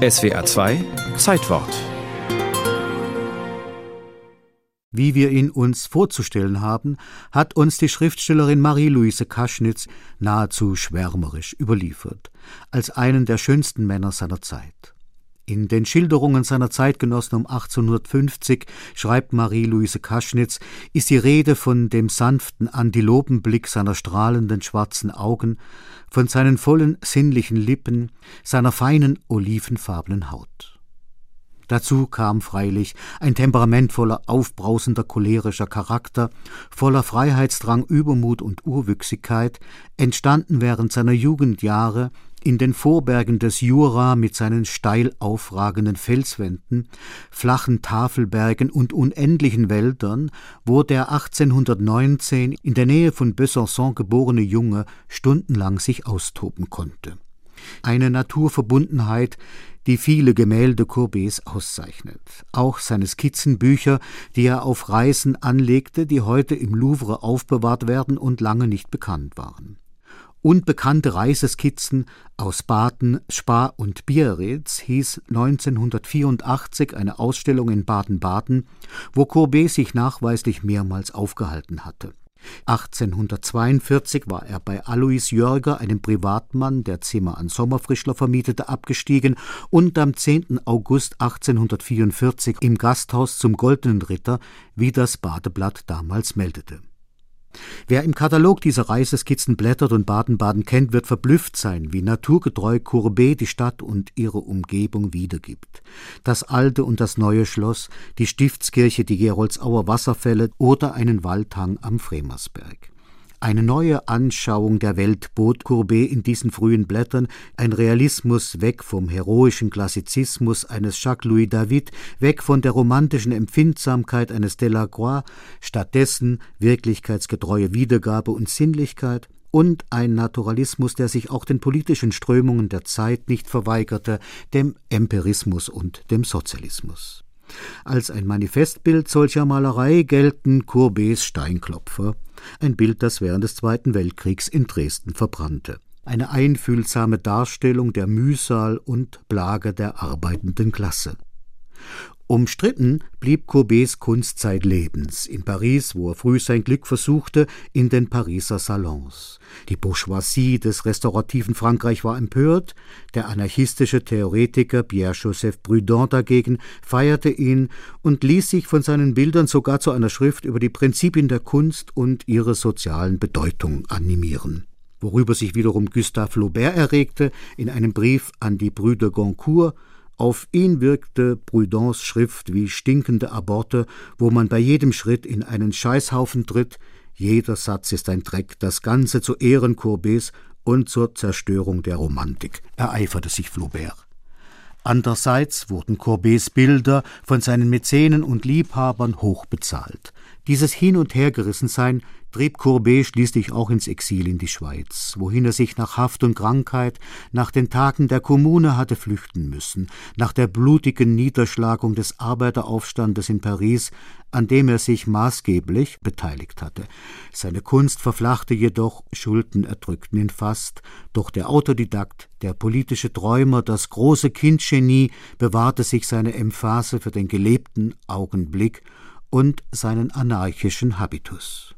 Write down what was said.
SWA 2 Zeitwort Wie wir ihn uns vorzustellen haben, hat uns die Schriftstellerin Marie-Louise Kaschnitz nahezu schwärmerisch überliefert, als einen der schönsten Männer seiner Zeit. In den Schilderungen seiner Zeitgenossen um 1850, schreibt Marie-Louise Kaschnitz, ist die Rede von dem sanften Antilopenblick seiner strahlenden schwarzen Augen, von seinen vollen sinnlichen Lippen, seiner feinen olivenfarbenen Haut. Dazu kam freilich ein temperamentvoller, aufbrausender, cholerischer Charakter, voller Freiheitsdrang, Übermut und Urwüchsigkeit, entstanden während seiner Jugendjahre in den Vorbergen des Jura mit seinen steil aufragenden Felswänden, flachen Tafelbergen und unendlichen Wäldern, wo der 1819 in der Nähe von Besançon geborene Junge stundenlang sich austoben konnte. Eine Naturverbundenheit, die viele Gemälde Courbets auszeichnet. Auch seine Skizzenbücher, die er auf Reisen anlegte, die heute im Louvre aufbewahrt werden und lange nicht bekannt waren Unbekannte Reiseskizzen aus Baden, Spa und Biarritz hieß 1984 eine Ausstellung in Baden-Baden, wo Courbet sich nachweislich mehrmals aufgehalten hatte. 1842 war er bei Alois Jörger, einem Privatmann, der Zimmer an Sommerfrischler vermietete, abgestiegen und am 10. August 1844 im Gasthaus zum Goldenen Ritter, wie das Badeblatt damals meldete. Wer im Katalog dieser Reiseskizzen blättert und Baden-Baden kennt, wird verblüfft sein, wie naturgetreu Courbet die Stadt und ihre Umgebung wiedergibt. Das alte und das neue Schloss, die Stiftskirche, die Geroldsauer Wasserfälle oder einen Waldhang am Fremersberg. Eine neue Anschauung der Welt bot Courbet in diesen frühen Blättern, ein Realismus weg vom heroischen Klassizismus eines Jacques-Louis David, weg von der romantischen Empfindsamkeit eines Delacroix, stattdessen wirklichkeitsgetreue Wiedergabe und Sinnlichkeit, und ein Naturalismus, der sich auch den politischen Strömungen der Zeit nicht verweigerte, dem Empirismus und dem Sozialismus. Als ein Manifestbild solcher Malerei gelten Courbets Steinklopfer, ein Bild, das während des Zweiten Weltkriegs in Dresden verbrannte. Eine einfühlsame Darstellung der Mühsal und Plage der arbeitenden Klasse. Umstritten blieb Courbets Kunst zeitlebens, in Paris, wo er früh sein Glück versuchte, in den Pariser Salons. Die Bourgeoisie des restaurativen Frankreich war empört, der anarchistische Theoretiker Pierre-Joseph Proudhon dagegen feierte ihn und ließ sich von seinen Bildern sogar zu einer Schrift über die Prinzipien der Kunst und ihre sozialen Bedeutung animieren. Worüber sich wiederum Gustave Flaubert erregte in einem Brief an die Brüder Goncourt auf ihn wirkte Proudhons Schrift wie stinkende Aborte, wo man bei jedem Schritt in einen Scheißhaufen tritt, jeder Satz ist ein Dreck, das Ganze zu Ehren Courbets und zur Zerstörung der Romantik, ereiferte sich Flaubert. Andererseits wurden Courbets Bilder von seinen Mäzenen und Liebhabern hoch bezahlt. Dieses Hin- und Hergerissensein trieb Courbet schließlich auch ins Exil in die Schweiz, wohin er sich nach Haft und Krankheit, nach den Tagen der Kommune hatte flüchten müssen, nach der blutigen Niederschlagung des Arbeiteraufstandes in Paris, an dem er sich maßgeblich beteiligt hatte. Seine Kunst verflachte jedoch, Schulden erdrückten ihn fast, doch der Autodidakt, der politische Träumer, das große Kindgenie bewahrte sich seine Emphase für den gelebten Augenblick und seinen anarchischen Habitus.